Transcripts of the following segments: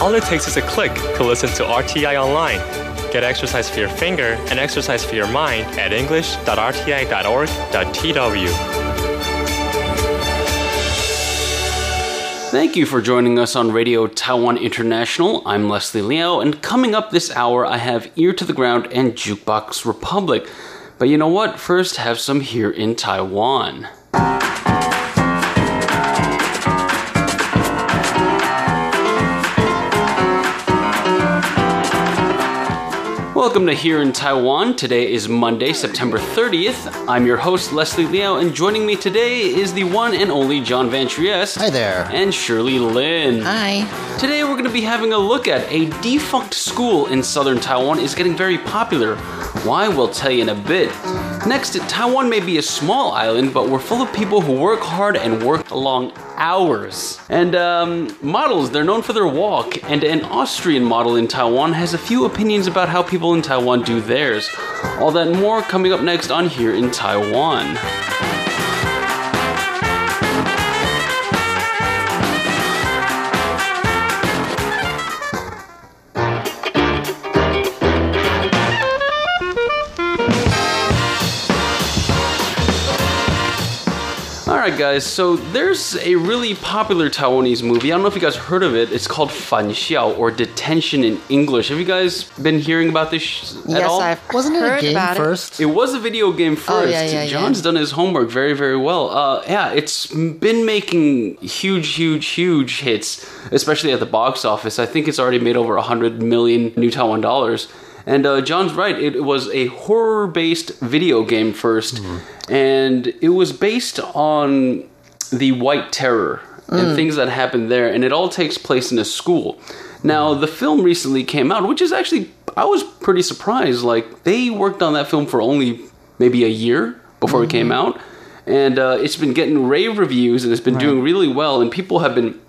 All it takes is a click to listen to RTI online. Get exercise for your finger and exercise for your mind at english.rti.org.tw. Thank you for joining us on Radio Taiwan International. I'm Leslie Liao, and coming up this hour, I have Ear to the Ground and Jukebox Republic. But you know what? First, have some here in Taiwan. Welcome to Here in Taiwan. Today is Monday, September 30th. I'm your host, Leslie Liao, and joining me today is the one and only John Van Trieste. Hi there. And Shirley Lin. Hi. Today we're going to be having a look at a defunct school in southern Taiwan is getting very popular. Why, we'll tell you in a bit. Next, Taiwan may be a small island, but we're full of people who work hard and work long hours. And um, models, they're known for their walk, and an Austrian model in Taiwan has a few opinions about how people in Taiwan do theirs. All that more coming up next on Here in Taiwan. Alright, guys, so there's a really popular Taiwanese movie. I don't know if you guys heard of it. It's called Fan Xiao or Detention in English. Have you guys been hearing about this sh- at yes, all? I've Wasn't it a game about first? It was a video game first. Oh, yeah, yeah, yeah. John's done his homework very, very well. Uh, yeah, it's been making huge, huge, huge hits, especially at the box office. I think it's already made over 100 million new Taiwan dollars. And uh, John's right, it was a horror based video game 1st and it was based on the White Terror and things that happened there, and it all takes place in a school. Now, the film recently came out, which is actually, I was pretty surprised. Like, they worked on that film for only maybe a year before it came out, and uh, it's been getting rave reviews and it's been doing really well, and people have been.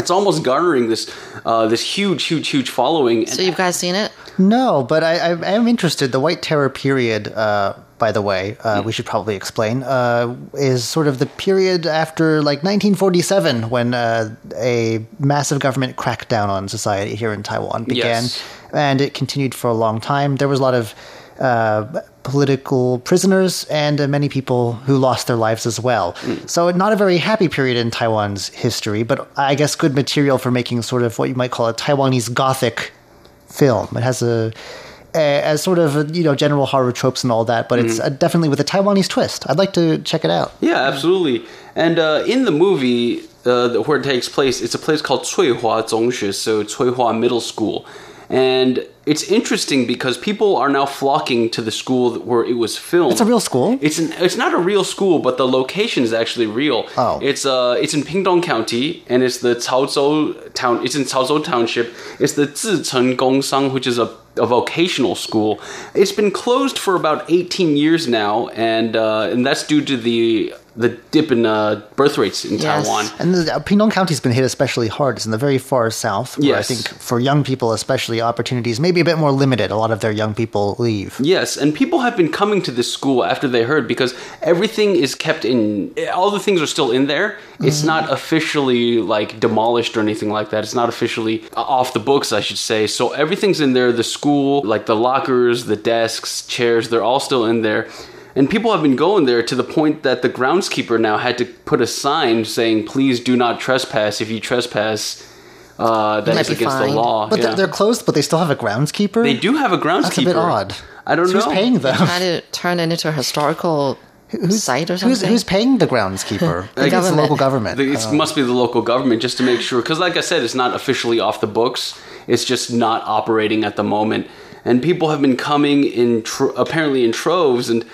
It's almost garnering this uh, this huge, huge, huge following. So you've guys seen it? No, but I, I am interested. The White Terror period, uh, by the way, uh, we should probably explain, uh, is sort of the period after like 1947 when uh, a massive government crackdown on society here in Taiwan began, Yes. and it continued for a long time. There was a lot of uh, political prisoners and uh, many people who lost their lives as well. So, not a very happy period in Taiwan's history, but I guess good material for making sort of what you might call a Taiwanese Gothic film. It has a, a as sort of you know general horror tropes and all that, but it's uh, definitely with a Taiwanese twist. I'd like to check it out. Yeah, absolutely. And uh, in the movie uh, where it takes place, it's a place called Cuihua Zhongxue, so Cuihua Middle School. And it's interesting because people are now flocking to the school where it was filmed. It's a real school. It's an, it's not a real school, but the location is actually real. Oh. It's uh it's in Pingdong County and it's the Chaozhou town. It's in Chaozhou Township. It's the Zicheng Gongsang, which is a a vocational school. It's been closed for about 18 years now, and uh, and that's due to the the dip in uh, birth rates in Yes. Taiwan. And the, uh, Pingdong County's been hit especially hard. It's in the very far south, where Yes. I think for young people, especially, opportunities may be a bit more limited. A lot of their young people leave. Yes, and people have been coming to this school after they heard because everything is kept in. All the things are still in there. It's not officially like demolished or anything like that. It's not officially off the books, I should say. So everything's in there. The school, like the lockers, the desks, chairs, they're all still in there. And people have been going there to the point that the groundskeeper now had to put a sign saying, "Please do not trespass. If you trespass, uh, that might is be against the law." But Yeah. they're, they're closed, but they still have a groundskeeper. They do have a groundskeeper. That's a bit odd. I don't So know Who's paying them? Trying to turn it into a historical site or something. Who's, who's paying the groundskeeper? I think it's the local government. The- It must be the local government just to make sure. Because, like I said, it's not officially off the books. It's just not operating at the moment. And people have been coming in, tr- apparently in troves, and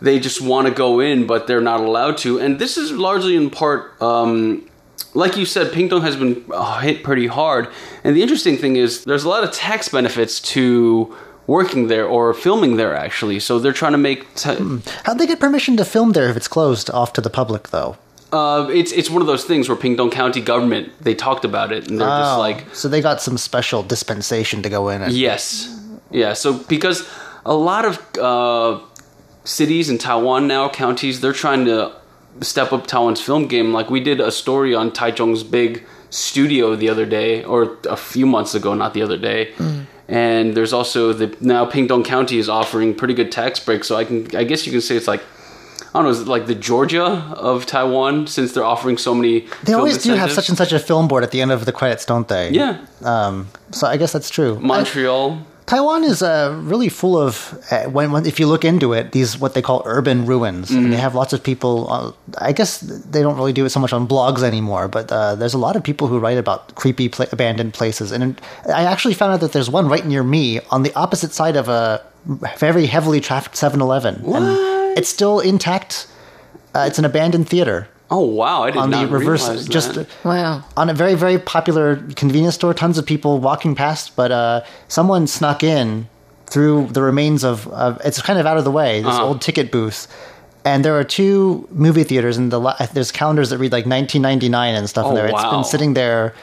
they just want to go in, but they're not allowed to. And this is largely in part, um, like you said, Pingdong has been uh, hit pretty hard. And the interesting thing is, there's a lot of tax benefits to working there or filming there, actually. So they're trying to make. T- How'd they get permission to film there if it's closed off to the public, though? uh, it's it's one of those things where Pingdong County government they talked about it and they're just Oh, like so they got some special dispensation to go in. And, Yes. Yeah. So because a lot of uh, cities in Taiwan now, counties, they're trying to step up Taiwan's film game. Like we did a story on Taichung's big studio the other day, or a few months ago, not the other day. And there's also the now Pingdong County is offering pretty good tax breaks, so I can I guess you can say it's like I don't know, is it like the Georgia of Taiwan since they're offering so many. They always do have such and such a film board at the end of the credits, don't they? Yeah, Um, so I guess that's true. Montreal. Taiwan is uh, really full of uh, when, when if you look into it, these what they call urban ruins, and they have lots of people. Uh, I guess they don't really do it so much on blogs anymore, but uh, there's a lot of people who write about creepy pla abandoned places. And I actually found out that there's one right near me on the opposite side of a very heavily trafficked 7-Eleven, and it's still intact. Uh, it's an abandoned theater Oh wow, I did on the not reverse, realize just that. Wow. on a very very popular convenience store tons of people walking past but uh, someone snuck in through the remains of, of it's kind of out of the way this Uh-huh. old ticket booth and there are two movie theaters and the there's calendars that read like 1999 and stuff in Oh, there it's wow. been sitting there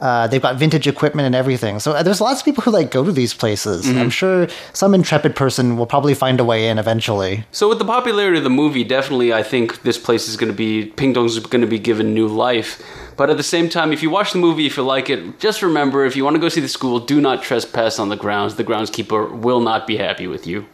uh, they've got vintage equipment and everything so uh, there's lots of people who like go to these places Mm-hmm. i'm sure some intrepid person will probably find a way in eventually So with the popularity of the movie, definitely I think this place is going to be Pingdong's going to be given new life. But at the same time, if you watch the movie, if you like it, just remember if you want to go see the school, do not trespass on the grounds. The groundskeeper will not be happy with you.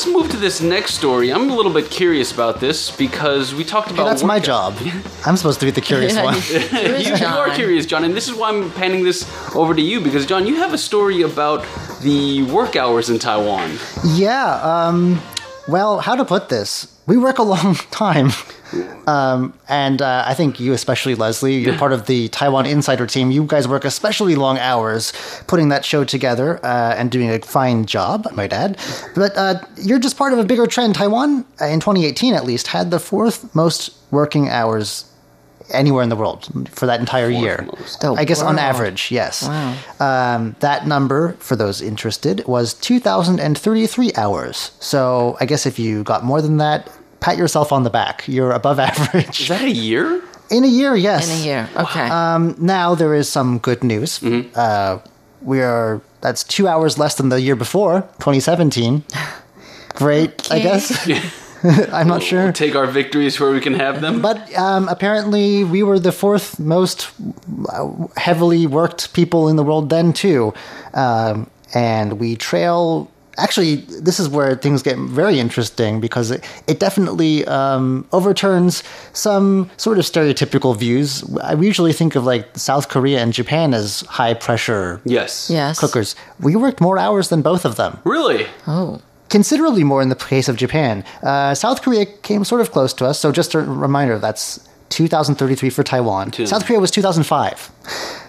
Let's move to this next story. I'm a little bit curious about this because we talked about Hey, that's my job i'm supposed to be the curious one you- Curious you, you are curious, John, and this is why I'm panning this over to you because, John, you have a story about the work hours in Taiwan. Yeah. Um, well, how to put this? We work a long time. Um, and uh, I think you, especially Leslie, you're part of the Taiwan Insider team. You guys work especially long hours putting that show together uh, and doing a fine job, I might add. But uh, you're just part of a bigger trend. Taiwan, uh, in 2018 at least, had the fourth most working hours anywhere in the world for that entire year. most. The I guess on average, yes. Wow. Um, that number, for those interested, was 2,033 hours. So I guess if you got more than that, pat yourself on the back. You're above average. Is that a year? In a year, yes. In a year. Okay. Um, now there is some good news. Uh, we are that's two hours less than the year before, 2017. Great, I Okay. guess. I'm not sure. Take our victories where we can have them. But um, apparently, we were the fourth most uh, heavily worked people in the world then, too. Um, and we trail. Actually, this is where things get very interesting because it, it definitely um, overturns some sort of stereotypical views. I usually think of like South Korea and Japan as high pressure yes. yes. cookers. We worked more hours than both of them Really? Oh. considerably more in the case of Japan. Uh, South Korea came sort of close to us, so just a reminder that's 2033 for Taiwan. Two. South Korea was 2005.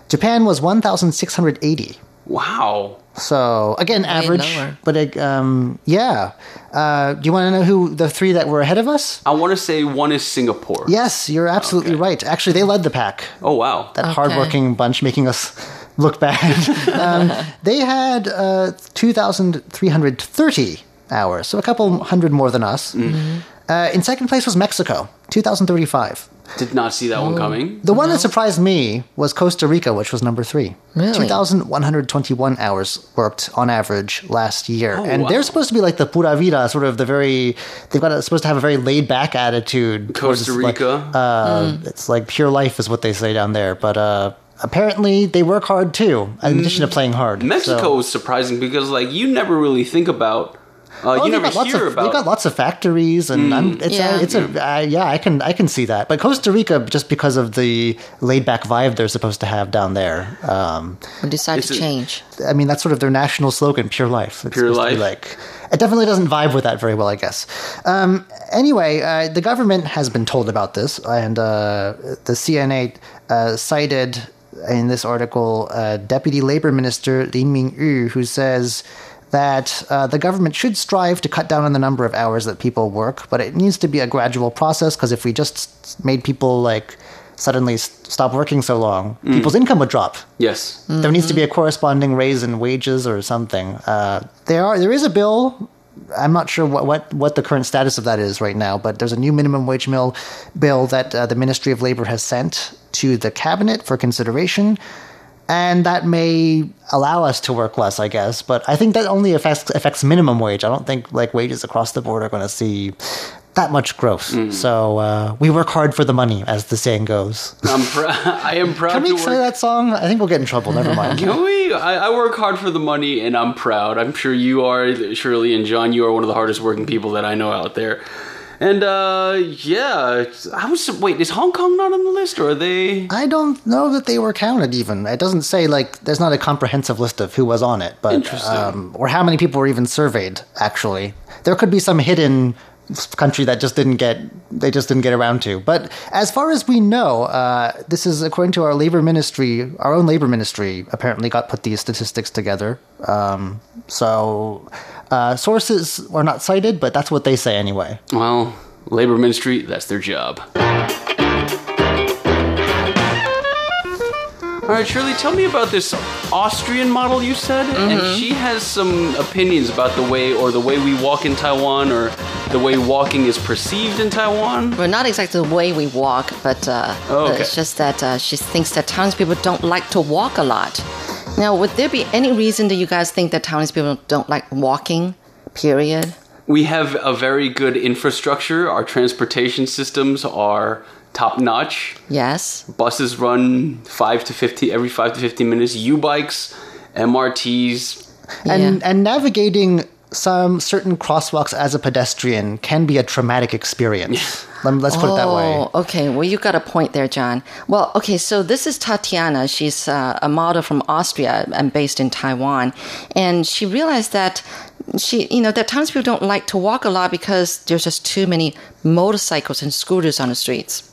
Japan was 1,680. Wow. So again, average, lower. but it, um, yeah. Uh, do you want to know who the three that were ahead of us? I want to say one is Singapore. Yes, you're absolutely Okay. right. Actually, they led the pack. Oh, wow. That Okay. hardworking bunch making us look bad. um, they had uh, 2,330 hours, so a couple hundred more than us. Mm-hmm. Uh, in second place was Mexico, 2,035. Did not see that one coming. The one that surprised me was Costa Rica, which was number three. Really? 2,121 hours worked on average last year. Oh, and wow. they're supposed to be like the pura vida, sort of the very, they've got a, supposed to have a very laid back attitude. towards, Costa like, Rica. uh, It's like pure life is what they say down there. But uh, apparently they work hard too, in addition to playing hard. Mexico So- was surprising because, like, you never really think about. Uh, Oh, you never got lots hear of, about. They've got lots of factories, and I'm, it's Yeah. a, it's a uh, yeah. I can I can see that. But Costa Rica, just because of the laid back vibe they're supposed to have down there, um, We decided to it- change. I mean that's sort of their national slogan, "Pure Life." It's Pure supposed to be life. like it definitely doesn't vibe with that very well, I guess. Um, anyway, uh, the government has been told about this, and uh, the CNA uh, cited in this article uh, Deputy Labor Minister Lin Ming-yu, who says that uh, the government should strive to cut down on the number of hours that people work, but it needs to be a gradual process because if we just made people like suddenly s- stop working so long, people's income would drop. yes. There needs to be a corresponding raise in wages or something. Uh, there are there is a bill. I'm not sure what, what, what the current status of that is right now, but there's a new minimum wage mill bill that uh, the Ministry of Labor has sent to the cabinet for consideration, and that may allow us to work less, I guess. But I think that only affects affects minimum wage. I don't think like wages across the board are going to see that much growth. Mm. So uh, we work hard for the money, as the saying goes. I'm pr- I am proud Can we say work. that song? I think we'll get in trouble. Never mind. Can we? I, I work hard for the money, and I'm proud. I'm sure you are, Shirley and John. You are one of the hardest working people that I know out there. And uh, yeah, I was. Wait, is Hong Kong not on the list, or are they? I don't know that they were counted. Even it doesn't say like there's not a comprehensive list of who was on it, but um, or how many people were even surveyed. Actually, there could be some hidden country that just didn't get they just didn't get around to. But as far as we know, uh, this is according to our labor ministry. Our own labor ministry apparently got put these statistics together. Um, so uh, sources are not cited, but that's what they say anyway. Well, Labor Ministry. That's their job. All right, Shirley, tell me about this Austrian model you said, and she has some opinions about the way, or the way we walk in Taiwan, or the way walking is perceived in Taiwan. Well, not exactly the way we walk, but uh, Oh, okay. it's just that uh, she thinks that townspeople don't like to walk a lot. Now, would there be any reason that you guys think that townspeople don't like walking? Period. We have a very good infrastructure. Our transportation systems are top notch. Yes. Buses run five to fifty every five to fifteen minutes. U bikes, MRTs. and Yeah. and navigating some certain crosswalks as a pedestrian can be a traumatic experience. Lem- Let's put it that way. Oh, okay. Well, you got a point there, John. Well, okay. So this is Tatiana. She's uh, a model from Austria and based in Taiwan, and she realized that she, you know, that townspeople don't like to walk a lot because there's just too many motorcycles and scooters on the streets.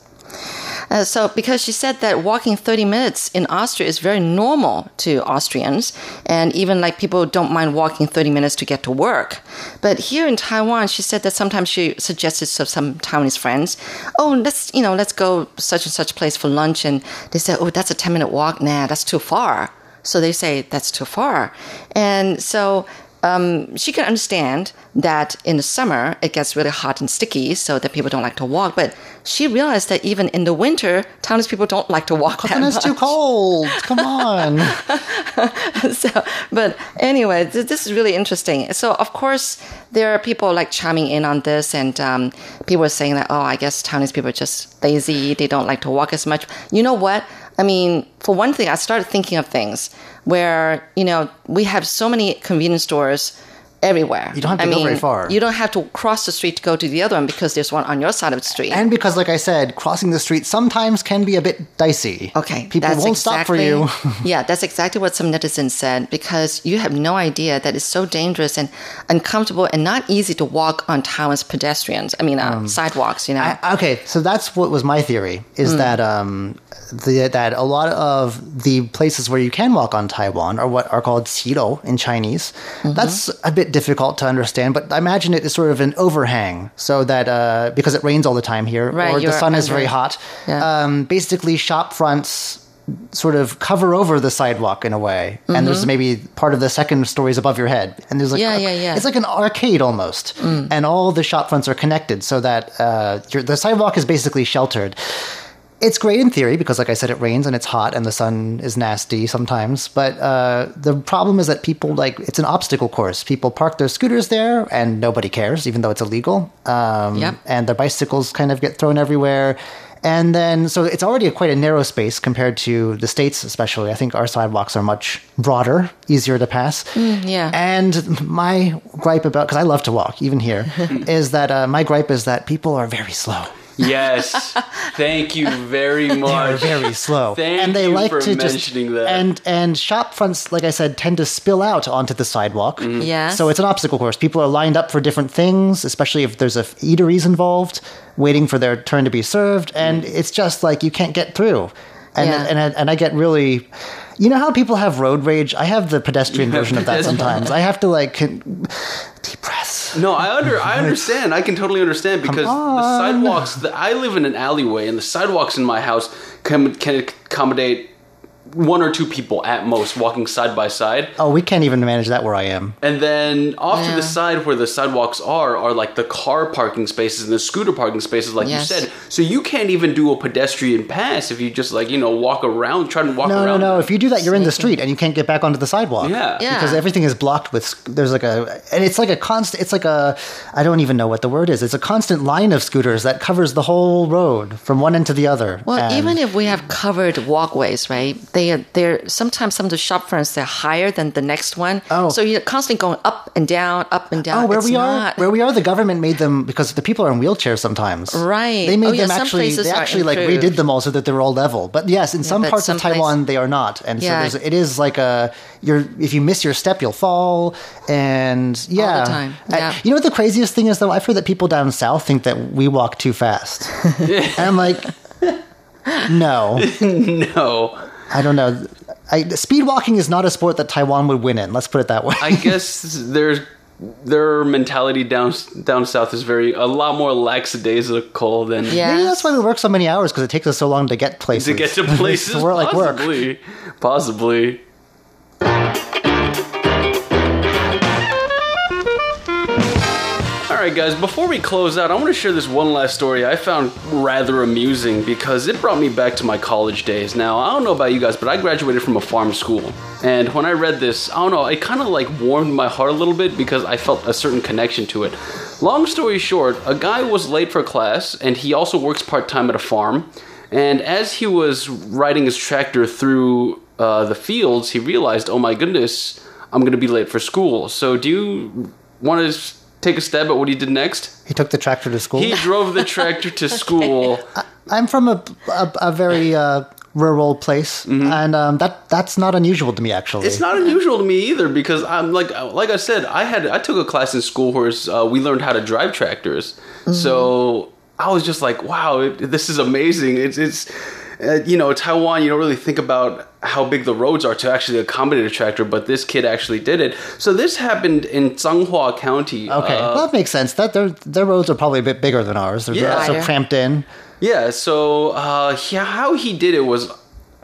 Uh, so, because she said that walking 30 minutes in Austria is very normal to Austrians, and even like people don't mind walking 30 minutes to get to work. But here in Taiwan, she said that sometimes she suggested to some Taiwanese friends, "Oh, let's you know, let's go such and such place for lunch," and they said, "Oh, that's a 10 minute walk. Nah, that's too far." So they say that's too far, and so um, she can understand that in the summer it gets really hot and sticky, so that people don't like to walk. But she realized that even in the winter, townspeople don't like to walk that And it's too cold. Come on. so, but anyway, th- this is really interesting. So, of course, there are people like chiming in on this, and um, people are saying that, oh, I guess Taiwanese people are just lazy. They don't like to walk as much. You know what? I mean, for one thing, I started thinking of things where, you know, we have so many convenience stores everywhere. You don't have to I go mean, very far. You don't have to cross the street to go to the other one because there's one on your side of the street. And because, like I said, crossing the street sometimes can be a bit dicey. Okay, People that's won't stop for you. yeah, that's exactly what some netizens said because you have no idea that it's so dangerous and uncomfortable and not easy to walk on Taiwan's pedestrians. I mean, uh, sidewalks. You know. Um, I- okay, so that's what was my theory is that um, the, that a lot of the places where you can walk on Taiwan are what are called qilou in Chinese. Mm-hmm. That's a bit difficult to understand, but I imagine it is sort of an overhang so that uh, because it rains all the time here Right, or the sun is very hot, Yeah. um, basically shop fronts sort of cover over the sidewalk in a way and there's maybe part of the second stories above your head and there's like Mm-hmm. Yeah, yeah, yeah. it's like an arcade almost Mm. and all the shop fronts are connected so that uh, your, the sidewalk is basically sheltered it's great in theory because like i said it rains and it's hot and the sun is nasty sometimes but uh, the problem is that people like it's an obstacle course. People park their scooters there and nobody cares even though it's illegal. Um, Yep. and their bicycles kind of get thrown everywhere. And then so it's already a, quite a narrow space compared to the states especially. I think our sidewalks are much broader easier to pass. Yeah. and my gripe about because i love to walk even here is that uh, my gripe is that people are very slow Yes, thank you very are much. very slow, Thank and they you like for to just that. and and shop fronts, like I said, tend to spill out onto the sidewalk. Mm-hmm. Yes. So it's an obstacle course. People are lined up for different things, especially if there's a eateries involved, waiting for their turn to be served, and it's just like you can't get through. And Yeah. and I, and I get really. You know how people have road rage? I have the pedestrian version of that sometimes. I have to like con- deep breaths. No, I under I understand. I can totally understand because the sidewalks. The, I live in an alleyway, and the sidewalks in my house can can accommodate one or two people at most walking side by side. Oh, we can't even manage that where I am. And then off to the side where the sidewalks are are like the car parking spaces and the scooter parking spaces, like Yes. you said. So you can't even do a pedestrian pass if you just like you know walk around, try to walk No, no, around. no. If you do that, you're in the street and you can't get back onto the sidewalk. Yeah. Yeah. Because everything is blocked with. There's like a, and it's like a constant. It's like a. I don't even know what the word is. It's a constant line of scooters that covers the whole road from one end to the other. Well, And- even if we have covered walkways, right? They are they're sometimes some of the shop fronts they're higher than the next one. Oh. so you're constantly going up and down, up and down. Oh, where It's we are, not- where we are, the government made them because the people are in wheelchairs sometimes. Right. They made Oh, yeah, them some actually. places They actually like improved. redid them all so that they're all level. But yes, in some but parts some of Taiwan place- they are not, and Yeah. so there's, it is like a you're if you miss your step you'll fall, and yeah, time, I- yeah. you know what the craziest thing is though? I've heard that people down south think that we walk too fast, and I'm like, no, no. I don't know. I, speed walking is not a sport that Taiwan would win in. Let's put it that way. I guess there's their mentality down down south is very a lot more lackadaisical than Yeah. Maybe that's why we work so many hours because it takes us so long to get places. to get to places. to work, like work. possibly, possibly. Guys. Before we close out, I want to share this one last story I found rather amusing because it brought me back to my college days. Now, I don't know about you guys, but I graduated from a farm school, and when I read this, I don't know, it kind of like warmed my heart a little bit because I felt a certain connection to it. Long story short, a guy was late for class, and he also works part time at a farm. And as he was riding his tractor through uh, the fields, he realized, oh my goodness, I'm going to be late for school. So, do you want to take a stab at what he did next? He took the tractor to school. He drove the tractor to school. I'm from a a, a very uh, rural place, and um, that that's not unusual to me actually. Mm-hmm. It's not unusual to me either because I'm like like I said, I had I took a class in school where uh, we learned how to drive tractors. So I was just like, wow, it, this is amazing. It's it's uh, you know Taiwan. You don't really think about how big the roads are to actually accommodate a tractor, but this kid actually did it. So this happened in Changhua County. Okay, Uh, well, that makes sense. That their their roads are probably a bit bigger than ours. They're Yeah. so Wider. cramped in. Yeah, so uh, yeah, how he did it was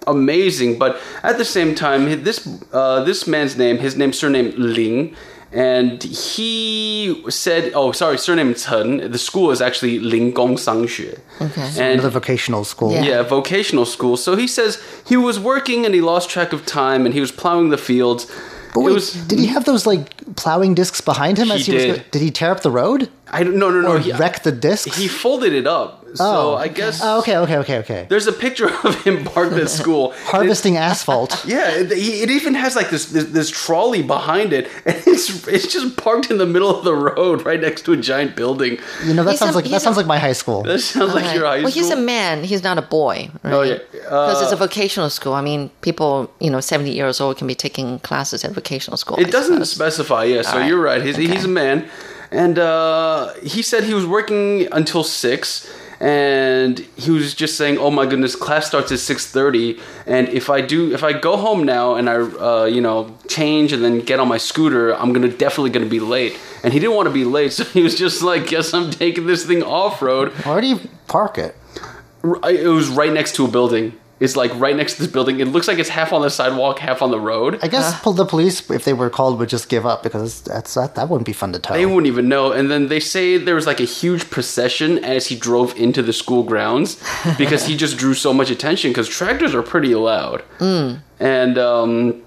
amazing, but at the same time, this uh, this man's name, his name surname Ling, and he said, oh, sorry, surname Chen. The school is actually Linggong Sangxue. Okay. And the vocational school. Yeah. yeah, vocational school. So he says he was working and he lost track of time and he was plowing the fields. But wait, was- did he have those like plowing discs behind him He as he was? did. go- Did he tear up the road I don't no no no or he wreck the disc. he folded it up. So I guess Oh, okay, okay, okay, okay. there's a picture of him parked at school. and it- Harvesting asphalt. Yeah, it, it even has like this, this this trolley behind it, and it's it's just parked in the middle of the road, right next to a giant building. You know that He's sounds a- like that he's sounds like my high school. That sounds like your high well, he's a man. He's not a boy. Right? Oh, yeah. Because it's a Uh, vocational school. I mean, people, you know, 70 years old can be taking classes at vocational school. It I doesn't suppose. specify. Yeah, so All right. you're right. He's, Okay. he's a man, and uh, he said he was working until six, and he was just saying, "Oh my goodness, class starts at six thirty, and if I do, if I go home now and I, uh, you know, change and then get on my scooter, I'm gonna definitely gonna be late." And he didn't want to be late, so he was just like, "Guess I'm taking this thing off road." Where do you park it? It was right next to a building. It's like right next to this building. It looks like it's half on the sidewalk, half on the road. I guess pol- the police, if they were called, would just give up because that's that, that wouldn't be fun to tow. They wouldn't even know. And then they say there was like a huge procession as he drove into the school grounds because he just drew so much attention because tractors are pretty loud. And um,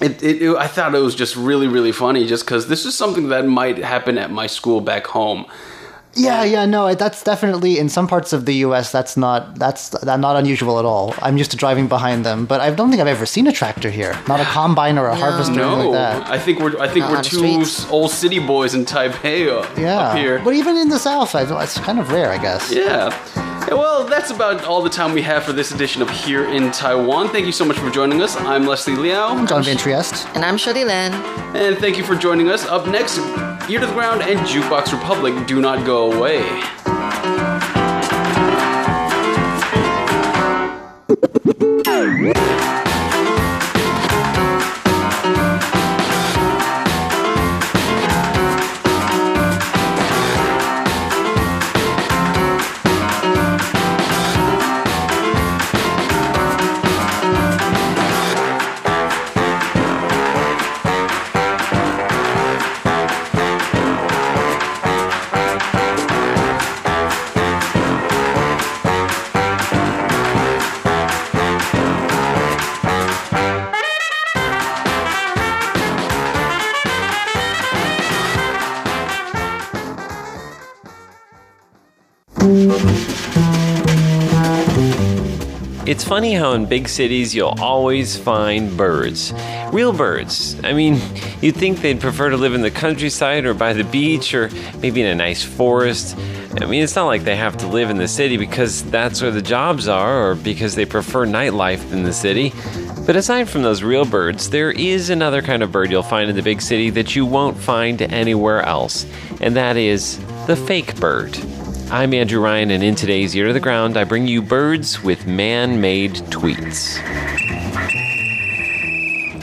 it, it, it- I thought it was just really, really funny just because this is something that might happen at my school back home. Yeah, yeah, no, that's definitely in some parts of the U.S. That's not that's that not unusual at all. I'm used to driving behind them, but I don't think I've ever seen a tractor here. Not a combine or a harvester or anything No, like that. I think we're I think Not we're two streets. old city boys in Taipei uh, Yeah, up here. but even in the South, I, it's kind of rare, I guess. Yeah. Yeah, Well, that's about all the time we have for this edition of Here in Taiwan. Thank you so much for joining us. I'm Leslie Liao. I'm John Van Trieste. And I'm Shirley Lin. And thank you for joining us. Up next, Ear to the Ground and Jukebox Republic do not go away. It's funny how in big cities you'll always find birds. Real birds. I mean, you'd think they'd prefer to live in the countryside or by the beach or maybe in a nice forest. I mean, it's not like they have to live in the city because that's where the jobs are or because they prefer nightlife in the city. But aside from those real birds, there is another kind of bird you'll find in the big city that you won't find anywhere else, and that is the fake bird. I'm Andrew Ryan, and in today's Ear to the Ground, I bring you birds with man made tweets.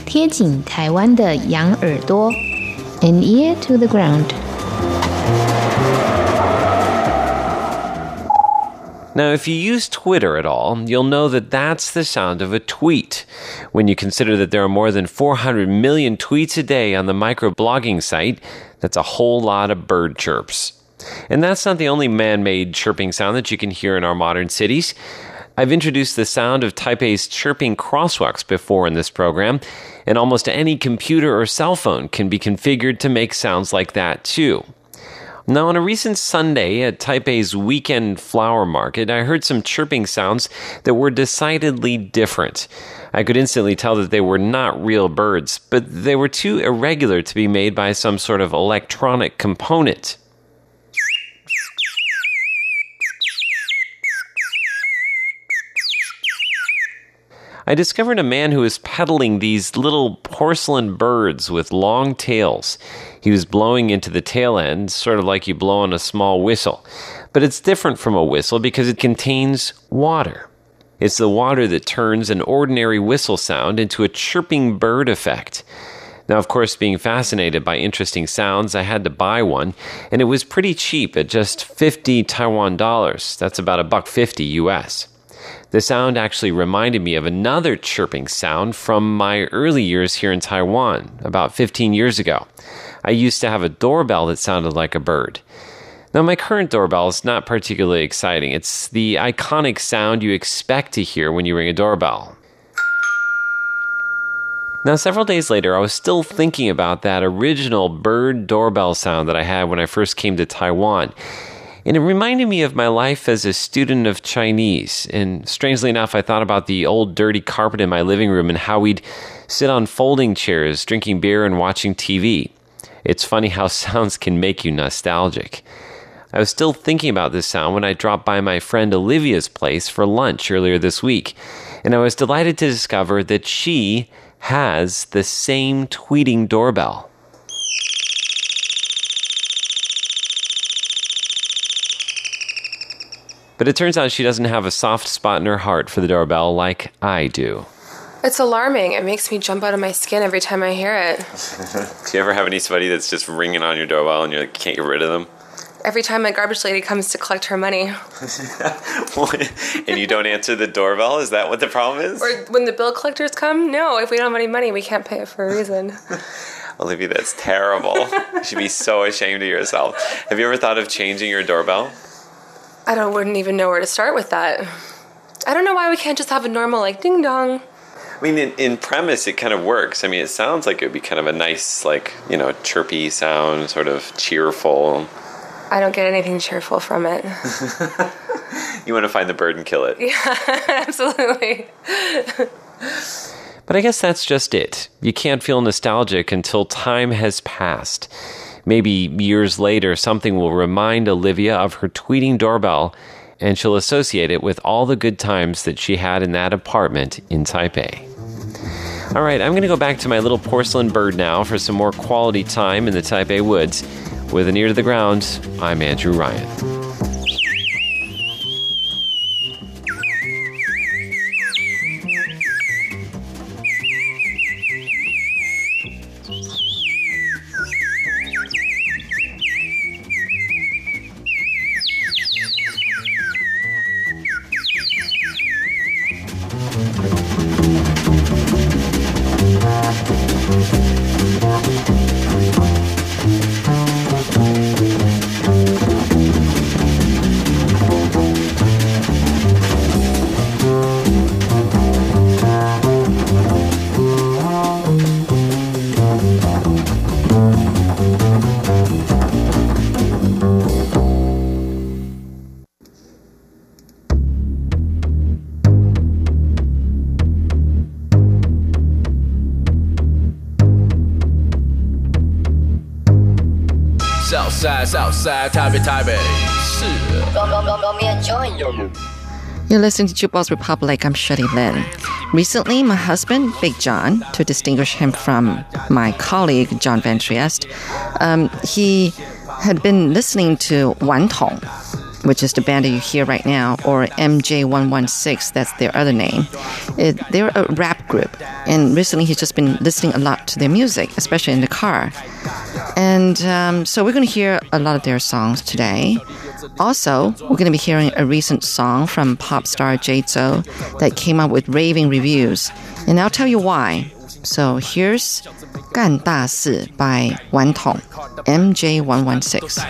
贴紧台湾的羊耳朵，an ear to the ground. Now, if you use Twitter at all, you'll know that that's the sound of a tweet. When you consider that there are more than 400 million tweets a day on the microblogging site, that's a whole lot of bird chirps. And that's not the only man made chirping sound that you can hear in our modern cities. I've introduced the sound of Taipei's chirping crosswalks before in this program, and almost any computer or cell phone can be configured to make sounds like that too. Now, on a recent Sunday at Taipei's weekend flower market, I heard some chirping sounds that were decidedly different. I could instantly tell that they were not real birds, but they were too irregular to be made by some sort of electronic component. I discovered a man who was peddling these little porcelain birds with long tails. He was blowing into the tail end, sort of like you blow on a small whistle. But it's different from a whistle because it contains water. It's the water that turns an ordinary whistle sound into a chirping bird effect. Now, of course, being fascinated by interesting sounds, I had to buy one, and it was pretty cheap at just 50 Taiwan dollars. That's about a buck 50 US. The sound actually reminded me of another chirping sound from my early years here in Taiwan, about 15 years ago. I used to have a doorbell that sounded like a bird. Now, my current doorbell is not particularly exciting. It's the iconic sound you expect to hear when you ring a doorbell. Now, several days later, I was still thinking about that original bird doorbell sound that I had when I first came to Taiwan. And it reminded me of my life as a student of Chinese. And strangely enough, I thought about the old dirty carpet in my living room and how we'd sit on folding chairs, drinking beer and watching TV. It's funny how sounds can make you nostalgic. I was still thinking about this sound when I dropped by my friend Olivia's place for lunch earlier this week, and I was delighted to discover that she has the same tweeting doorbell. But it turns out she doesn't have a soft spot in her heart for the doorbell like I do. It's alarming. It makes me jump out of my skin every time I hear it. Do you ever have anybody that's just ringing on your doorbell and you like, can't get rid of them? Every time my garbage lady comes to collect her money. and you don't answer the doorbell? Is that what the problem is? Or when the bill collectors come, no, if we don't have any money, we can't pay it for a reason. Olivia, that's terrible. you should be so ashamed of yourself. Have you ever thought of changing your doorbell? I don't wouldn't even know where to start with that. I don't know why we can't just have a normal like ding dong. I mean, in, in premise, it kind of works. I mean, it sounds like it would be kind of a nice, like, you know, chirpy sound, sort of cheerful. I don't get anything cheerful from it. You want to find the bird and kill it. Yeah, absolutely. But I guess that's just it. You can't feel nostalgic until time has passed. Maybe years later, something will remind Olivia of her tweeting doorbell, and she'll associate it with all the good times that she had in that apartment in Taipei. All right, I'm going to go back to my little porcelain bird now for some more quality time in the Taipei woods. With an ear to the ground, I'm Andrew Ryan. Southside, Southside, Taipei, Taipei. You're listening to Jukebox Republic. I'm Shirley Lin. Recently, my husband, Big John, to distinguish him from my colleague, John Van Trieste, um, he had been listening to Wan Tong which is the band that you hear right now, or MJ116, that's their other name. It, they're a rap group, and recently he's just been listening a lot to their music, especially in the car. And um, so we're going to hear a lot of their songs today. Also, we're going to be hearing a recent song from pop star Jzo that came up with raving reviews, and I'll tell you why. So here's 干大事 by 顽童 MJ116.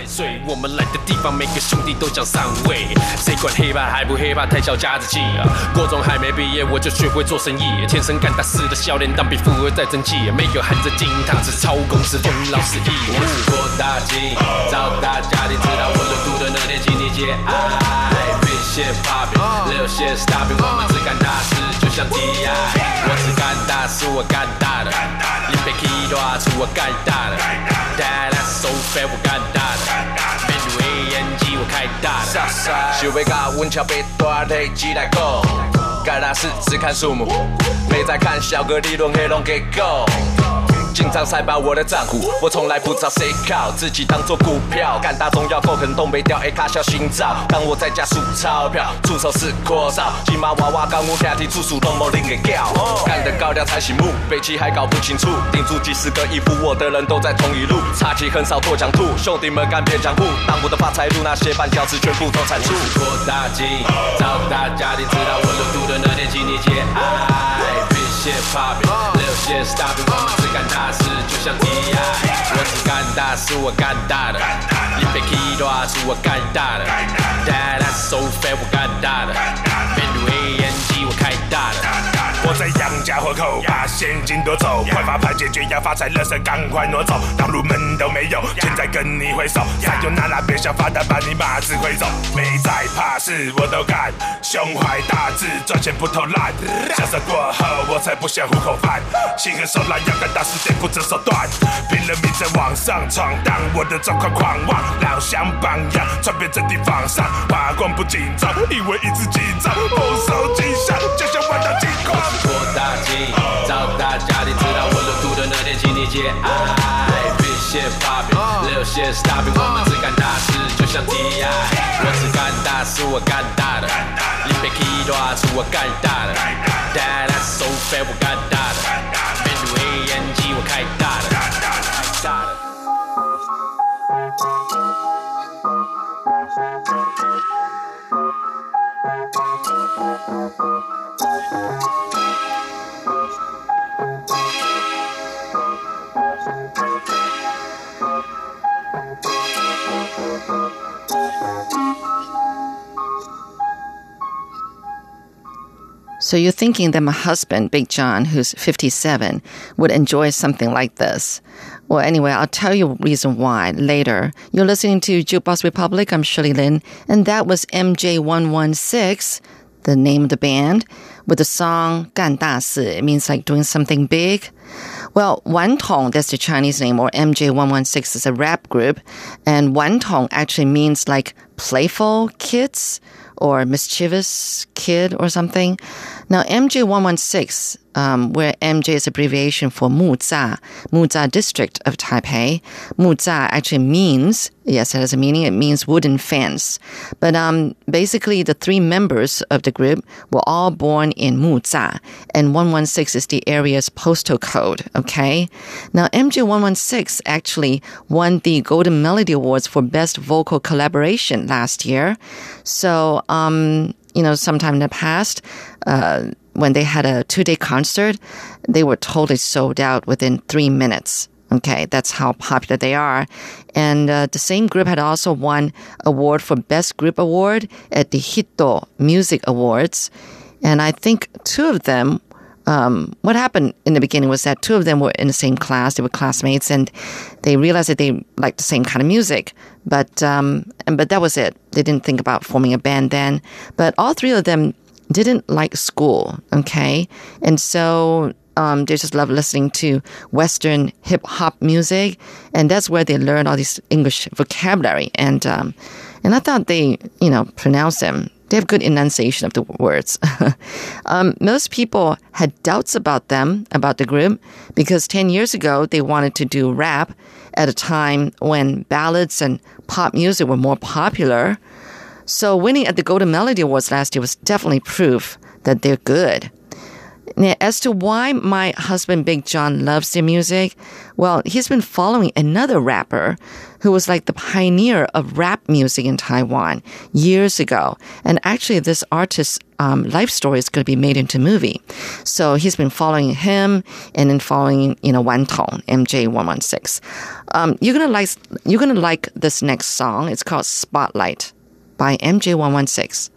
我们来的地方，每个兄弟都想上位。谁管黑怕还不黑怕？太小家子气啊！国中还没毕业，我就学会做生意，天生干大事的笑脸，当比富二代争气。没有含着金汤匙，操公司风老四溢。我是郭大金，找大家你知道我有毒的那天，请你节哀。别些 popping，留些 stopping，我们只干大事，就像 DI。我只干大事，我干大的。别去大厝我盖大的。That that's so fair，我干大的。面对 ANG，我开大。想要甲阮桥北大体积来讲，干大是只看数目，没在看小哥理论黑龙给够。经常塞爆我的账户，我从来不找谁靠，自己当做股票，干大中要够狠，东北掉 A 卡小心照。当我在家数钞票，出手是阔少，金毛娃娃刚我下体出数都没拎给掉，干得高调才醒目，北齐还搞不清楚，顶住几十个亿富我的人都在同一路，插旗很少脱讲吐，兄弟们干别讲不，当我的发财路那些绊脚石全部都铲除。扩大金，找大家你知道我有毒的那天，请你节哀。别些 popping，留些 stopping，我们只干大事，就像 DI。我只干大事，我干大的。你别 key 大事，我干大的。That's so fair，我干大的。面对 ANG，我开大的。我在养家活口，把现金夺走，快发牌解决要发财，乐色赶快挪走，道路门都没有，现在跟你挥手，再有那拉别想发达，把你马子挥走，没在怕事我都干，胸怀大志，赚钱不偷懒，下色过后我才不想糊口饭，心狠手辣要干大事，得不择手段，拼了命在网上闯荡，我的状况狂妄，老乡榜样，传遍整地方上，爬光不紧张，以为一直紧张，不受惊吓，就像玩到金矿。扩大金，找大家你知道我有毒的那天，请你节哀。别些 popping，留些 stopping，我们只干大事，就像 DI。我只干大事，我干大的。你别 key 大出我干大的。That that's so fair，我干 So you're thinking that my husband, Big John, who's 57, would enjoy something like this. Well, anyway, I'll tell you a reason why later. You're listening to Jukebox Republic. I'm Shirley Lin, and that was MJ116, the name of the band, with the song 干大事. It means like doing something big. Well, Wan Tong, that's the Chinese name, or MJ116 is a rap group. And Wan Tong actually means like playful kids or mischievous kid or something. Now, MJ116, um, where MJ is abbreviation for Muzha, Muzha district of Taipei. Muzha actually means, yes, it has a meaning. It means wooden fence. But um, basically, the three members of the group were all born in Muzha, and 116 is the area's postal code. Okay. Now, MJ116 actually won the Golden Melody Awards for Best Vocal Collaboration last year. So, um, you know, sometime in the past, uh, when they had a two day concert, they were totally sold out within three minutes. Okay, that's how popular they are. And uh, the same group had also won award for Best Group Award at the Hito Music Awards. And I think two of them um, what happened in the beginning was that two of them were in the same class. They were classmates, and they realized that they liked the same kind of music. But um, and but that was it. They didn't think about forming a band then. But all three of them didn't like school. Okay, and so Um, they just love listening to Western hip hop music, and that's where they learn all this English vocabulary. And um, and I thought they, you know, pronounce them. They have good enunciation of the words. um, most people had doubts about them, about the group, because 10 years ago they wanted to do rap at a time when ballads and pop music were more popular. So winning at the Golden Melody Awards last year was definitely proof that they're good. Now, as to why my husband Big John loves their music, well, he's been following another rapper who was like the pioneer of rap music in Taiwan years ago. And actually, this artist's um, life story is going to be made into a movie. So he's been following him and then following, you know, Wan Tong, MJ116. Um, you're gonna like you're gonna like this next song. It's called Spotlight by MJ116.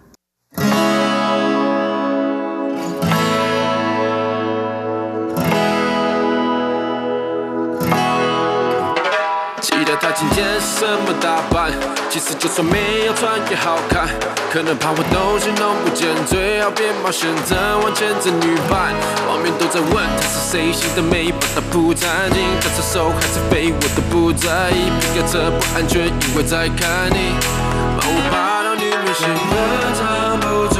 怎么打扮，其实就算没有穿也好看。可能怕我东西弄不见，最好别冒险，怎往前整女伴。网民都在问他是谁洗的美，把他铺餐巾，他是瘦还是肥我都不在意。皮卡车不安全，因为在看你。把我爬到女明星，我藏不住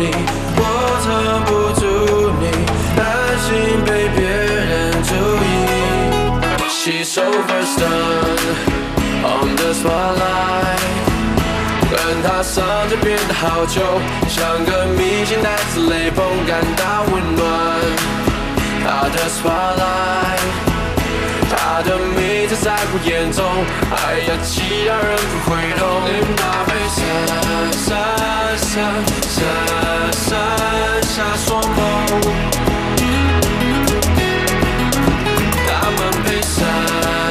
你，我藏不住你，担心被别人注意。She's so versed on the spotlight，跟她上就变得好久，像个明星带着雷锋感到温暖。她的 spotlight，她的美在在我眼中，哎呀，其他人不会懂。你把被闪闪闪闪闪闪双眸。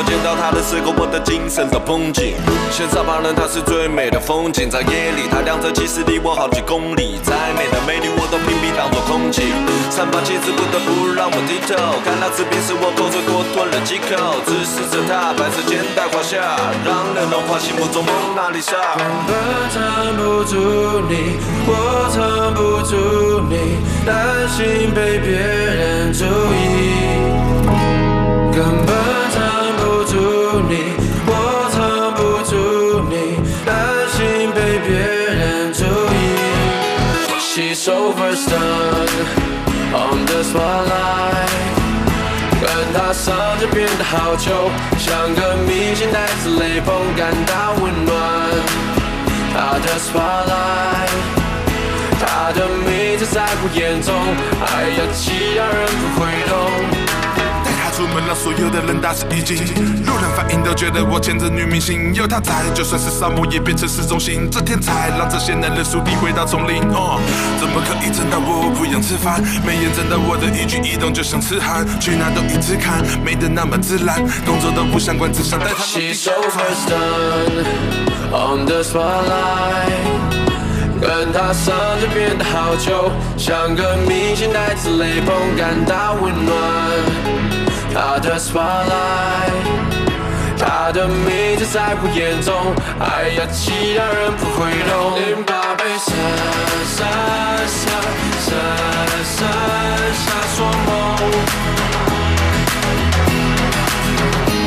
我见到她的时候，我的精神在绷紧。羡煞旁人，她是最美的风景。在夜里，她亮着，其实离我好几公里。再美的美女，我都拼命当作空气。散发气质，不得不让我低头。看那次便是我口水多吞了几口。直视着她，白色肩带胯下，让人融化心目中蒙娜丽莎。根本藏不住你，我藏不住你，担心被别人注意。好久，像个明星带着雷锋感到温暖。他的 spotlight，她的名字在我眼中，哎呀，其他人不会懂。出门让所有的人大吃一惊，路人反应都觉得我牵着女明星，有她在，就算是沙漠也变成市中心。这天才让这些男人树敌回到丛林。哦，怎么可以整到我不用吃饭？没眼睁到我的一举一动就像痴汉，去哪都一直看，美得那么自然，动作都不相关，只想带她。She's so versed on the spotlight。跟她上就变得好糗，像个明星带着雷锋感到温暖。她的 spotlight，她的美在在我眼中，哎呀，其他人不会懂。淋巴被闪闪闪闪闪闪双眸。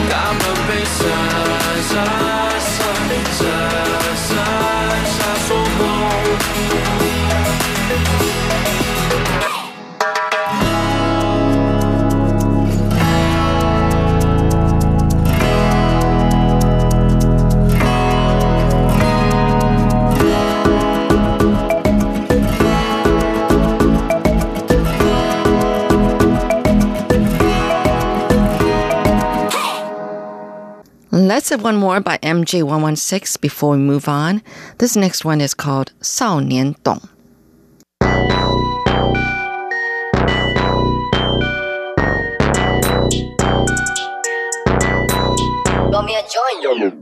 他们被闪闪闪闪闪闪双眸。Let's have one more by MJ116 before we move on. This next one is called 少年懂. Want me to join you?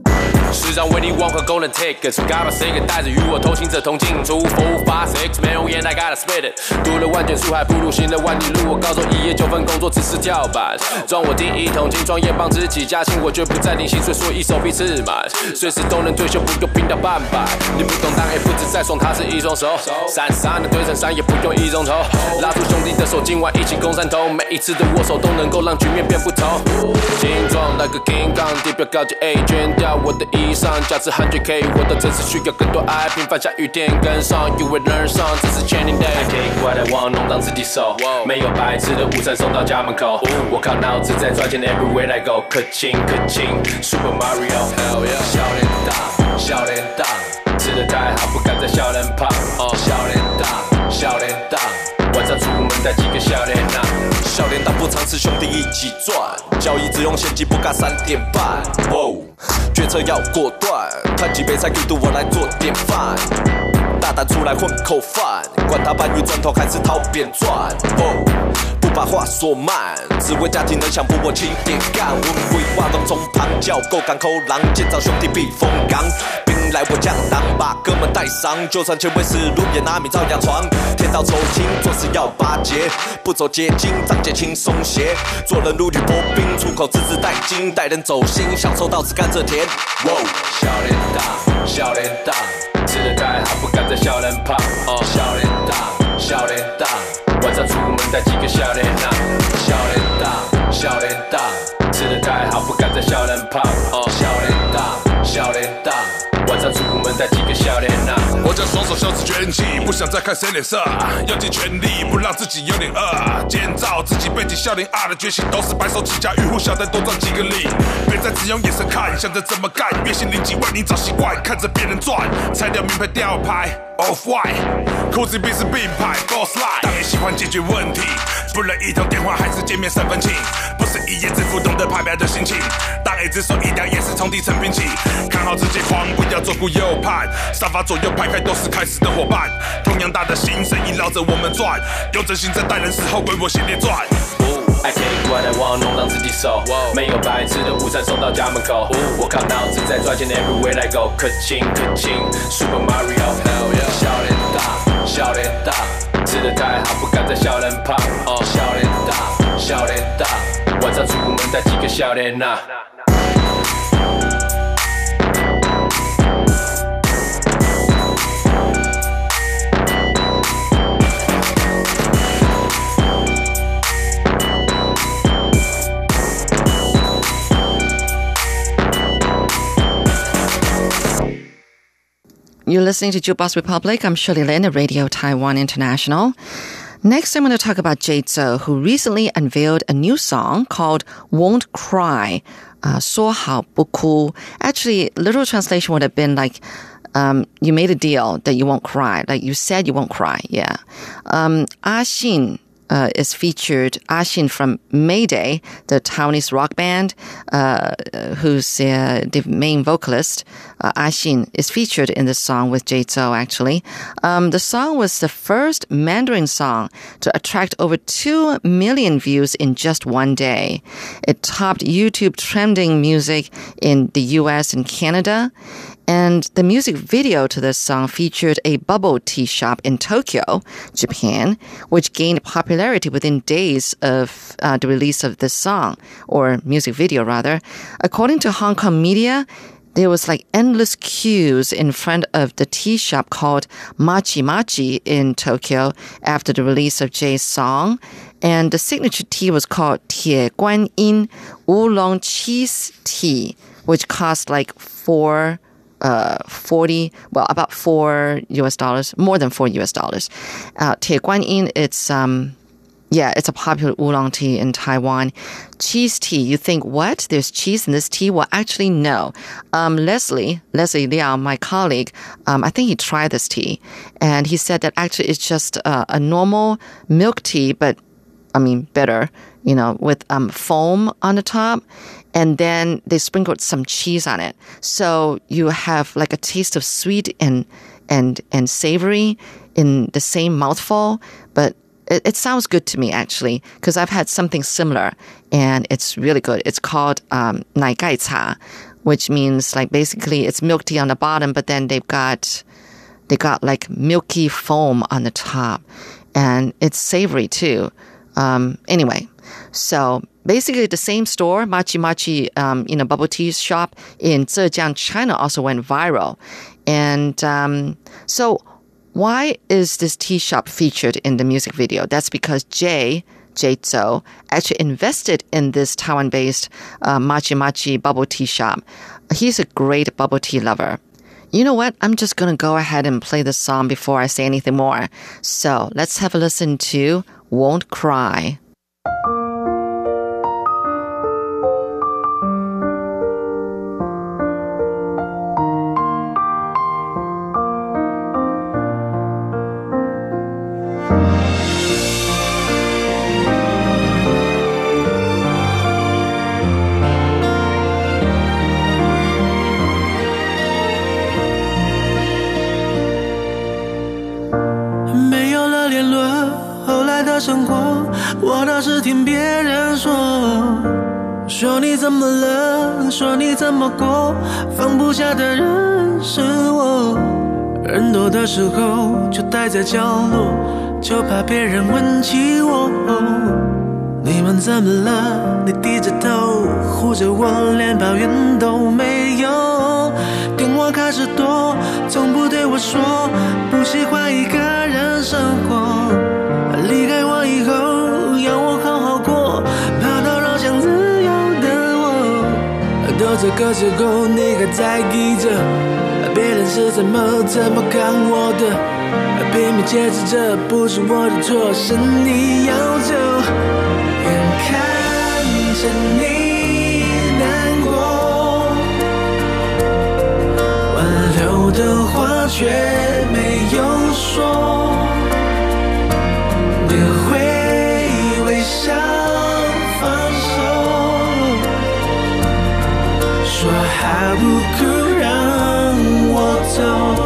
时常为你往何功能 take？是 God sick，带着与我同行者同进出佛法 six，没容颜 I gotta spit it。读了万卷书还不如行了万里路，我高中一夜九份工作只是跳板，装我第一桶金，创业帮自己加薪，我绝不再领薪水，所以手臂刺满，随时都能退休，不用拼到半百。你不懂当 A 不止在爽，他是一双手，闪闪的对成山也不用一种头，拉住兄弟的手，今晚一起攻山头，每一次的握手都能够让局面变不同。形状那个 King Kong，地表高级 A，卷掉我的衣裳，价值 hundred K，我的真实需要更多爱，平凡下雨天跟上，You will learn some，这是 training day。I take what I want，弄脏自己手，没有白吃的午餐送到家门口，我靠脑子在赚钱，Everywhere I go，可亲可亲，Super Mario，Hell yeah，笑脸大，笑脸大，吃的太好不敢再笑脸胖，笑脸大，笑脸大。晚上出门带几个笑脸呐、笑脸大不常吃，兄弟一起赚，交易只用现金，不干三点半。哦，决策要果断，看几杯才 Q 度我来做典范。大胆出来混口饭，管他搬运砖头还是掏扁钻。哦，把话说慢，只为家庭能享福，我亲点干。我鬼化当从旁叫，够敢扣狼，见造兄弟避风港。兵来我将挡，把哥们带上，就算前卫死路也拿命照样闯。天道酬勤，做事要巴结，不走捷径，仗剑轻松斜。做人如履薄冰，出口字字带金，待人走心，享受到此甘蔗甜。哦，笑脸蛋，笑脸蛋，吃的太好不敢在笑脸旁。哦，笑脸蛋，笑脸蛋。门带几个笑脸呐、笑脸大，笑脸大，吃的太好不敢再笑脸胖，笑脸大，笑脸大。晚上出门带几个笑脸呐、我将双手袖子卷起，不想再看谁脸色，用尽全力不让自己有点饿，建造自己背起笑脸的决心，都是白手起家，渔户小单多赚几个利，别再只用眼神看，想着怎么干，月薪零几万你早习惯看着别人赚，拆掉名牌吊牌 Off White，裤子必是并排 Boss Line，当然喜欢解决问题，不能一通电话还是见面三分情，不是一夜致富懂得排表的心情，当 A 只手一两也是从底层拼起，看好自己狂，不要左顾右盼，沙发左右排开都是开始的伙伴，同样大的心生意绕着我们转，用真心在待人时候为我心列传。I take what I want，弄脏自己手。没有白吃的午餐送到家门口。我靠脑子在赚钱，Everywhere I go，可亲可亲，Super yeah，笑脸大，笑脸大，吃的太好不敢再笑脸胖，笑脸大，笑脸大，晚上出门带几个笑脸呐、You're listening to Jukebox Republic. I'm Shirley Lin at Radio Taiwan International. Next, I'm going to talk about Jay Chou, who recently unveiled a new song called Won't Cry, uh, Shuo Hao Bu Ku. Actually, literal translation would have been like, um, you made a deal that you won't cry. Like you said you won't cry. Yeah. Um, Ah Xin uh, is featured Ashin from Mayday, the Taiwanese rock band, uh, who's uh, the main vocalist. Uh, Ashin is featured in the song with Jay Chou, actually. Um, the song was the first Mandarin song to attract over 2 million views in just one day. It topped YouTube trending music in the US and Canada. And the music video to this song featured a bubble tea shop in Tokyo, Japan, which gained popularity within days of uh, the release of this song, or music video rather. According to Hong Kong media, there was like endless queues in front of the tea shop called Machi Machi in Tokyo after the release of Jay's song. And the signature tea was called Tie Guan Yin Oolong Cheese Tea, which cost like four uh, 40, well, about four US dollars, more than four US dollars. Uh, Tie Guan Yin, it's, um, yeah, it's a popular oolong tea in Taiwan. Cheese tea, you think, what? There's cheese in this tea? Well, actually, no. Um, Leslie, Leslie Liao, my colleague, um, I think he tried this tea and he said that actually it's just uh, a normal milk tea, but I mean, better, you know, with um, foam on the top and then they sprinkled some cheese on it. So you have like a taste of sweet and and and savory in the same mouthful, but it, it sounds good to me actually because I've had something similar and it's really good. It's called um, nai gai cha, which means like basically it's milk tea on the bottom, but then they've got they got like milky foam on the top, and it's savory too. Um, anyway, so basically the same store, Machi Machi, um, you know, bubble tea shop in Zhejiang, China also went viral. And um, so why is this tea shop featured in the music video? That's because Jay, Jay Chou, actually invested in this Taiwan-based uh, Machi Machi bubble tea shop. He's a great bubble tea lover. You know what? I'm just gonna go ahead and play the song before I say anything more. So let's have a listen to Won't Cry. 怎么过，放不下的人是我。人多的时候就待在角落，就怕别人问起我。你们怎么了？你低着头护着我，连抱怨都没有。电话开始多，从不对我说不喜欢一个人生活。离开这个时候，你还在意着别人是怎么怎么看我的，拼命解释这不是我的错，是你要走。眼看着你难过，挽留的话却没有说，还不够让我走。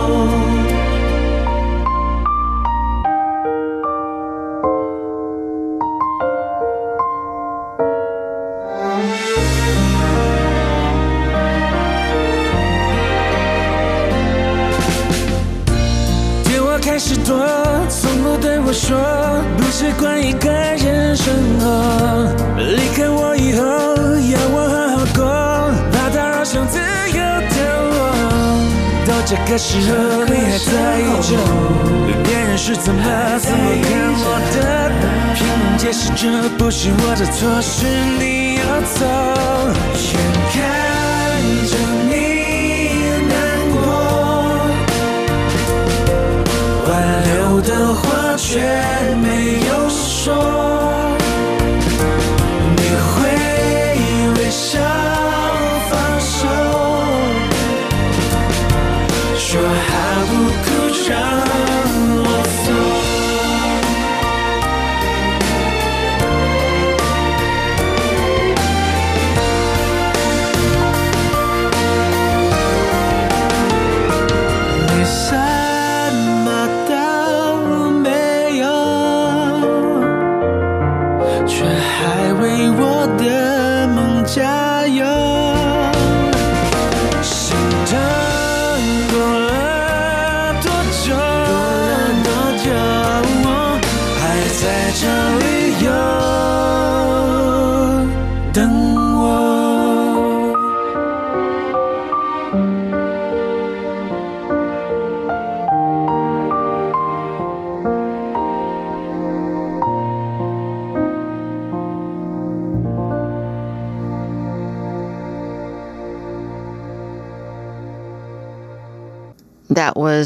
时候，你还在意着别人是怎么怎么看我的，拼命解释这不是我的错，是你要走。眼看着你难过。挽留的话却没有说，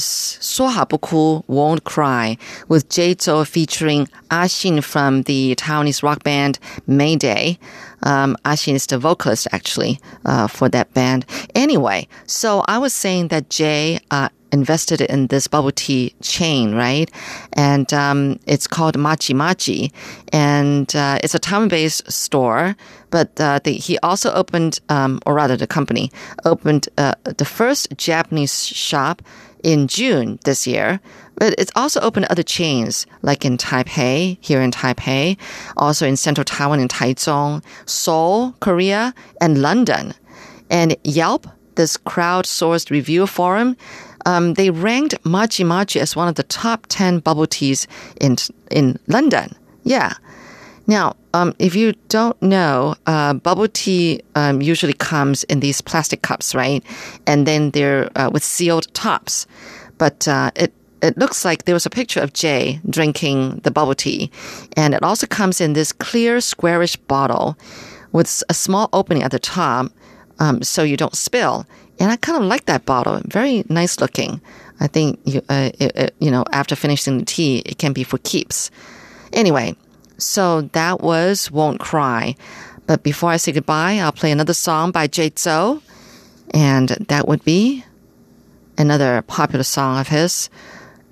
was Shuo Hao Bu Ku Won't Cry with Jay Chou featuring ah Ashin from the Taiwanese rock band Mayday. Um, ah Ashin is the vocalist actually uh, for that band. Anyway, so I was saying that Jay uh, invested in this bubble tea chain, right? And um, it's called Machi Machi, and uh, it's a town-based store. But uh, the, he also opened, um, or rather, the company opened uh, the first Japanese shop in June this year. But it's also opened other chains, like in Taipei, here in Taipei, also in central Taiwan in Taichung, Seoul, Korea, and London. And Yelp, this crowdsourced review forum, um, they ranked Machi Machi as one of the top 10 bubble teas in, in London. Yeah. Now, um, if you don't know, uh, bubble tea um, usually comes in these plastic cups, right? And then they're uh, with sealed tops. But uh, it it looks like there was a picture of Jay drinking the bubble tea, and it also comes in this clear squarish bottle with a small opening at the top, um, so you don't spill. And I kind of like that bottle. Very nice looking. I think you uh, it, it, you know after finishing the tea, it can be for keeps. Anyway, so that was Won't Cry. But before I say goodbye, I'll play another song by Jay Chou. And that would be another popular song of his,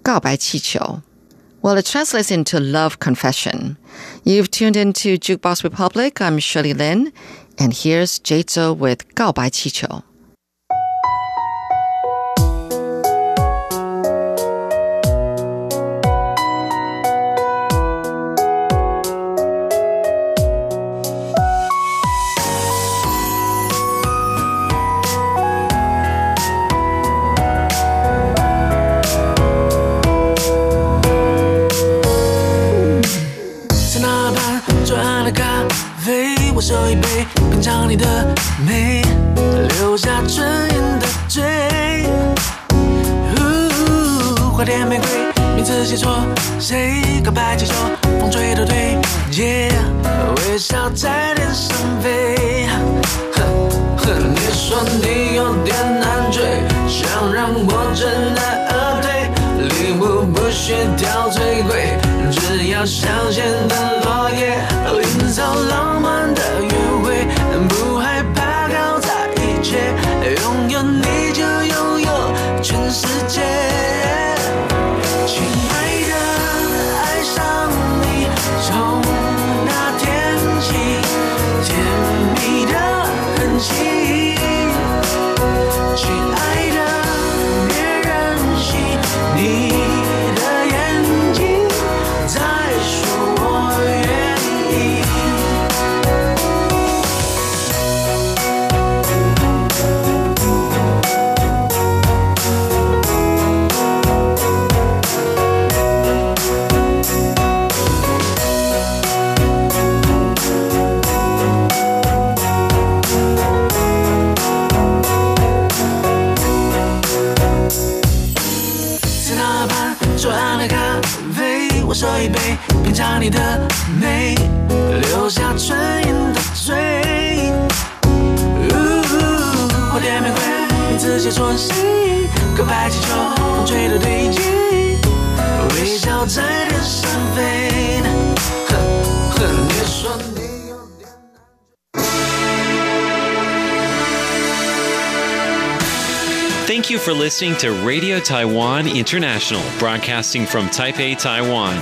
Gao Bai Qi Qiu. Well, it translates into love confession. You've tuned into Jukebox Republic. I'm Shirley Lin. And here's Jay Chou with Gao Bai Qi Qiu. 谁告白气球，风吹都对，微笑在天上飞。你说你有点难追，想让我知难而退，礼物不需挑最贵，只要香榭的落叶，营造 你的美，留下唇印的嘴。呜花店玫瑰，名字写错谁？告白气球，风吹的对劲，微笑在天上飞。哼哼，你说你有点。 Thank you for listening to Radio Taiwan International, broadcasting from Taipei, Taiwan.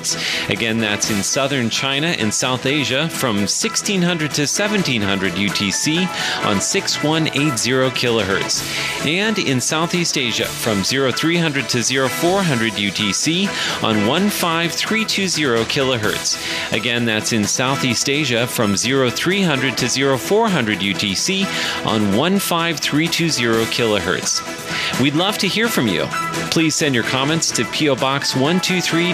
Again, that's in southern China and South Asia from 1600 to 1700 UTC on 6180 kilohertz. And in Southeast Asia from 0300 to 0400 UTC on 15320 kilohertz. Again, that's in Southeast Asia from 0300 to 0400 UTC on 15320 kilohertz. We'd love to hear from you. Please send your comments to PO Box 123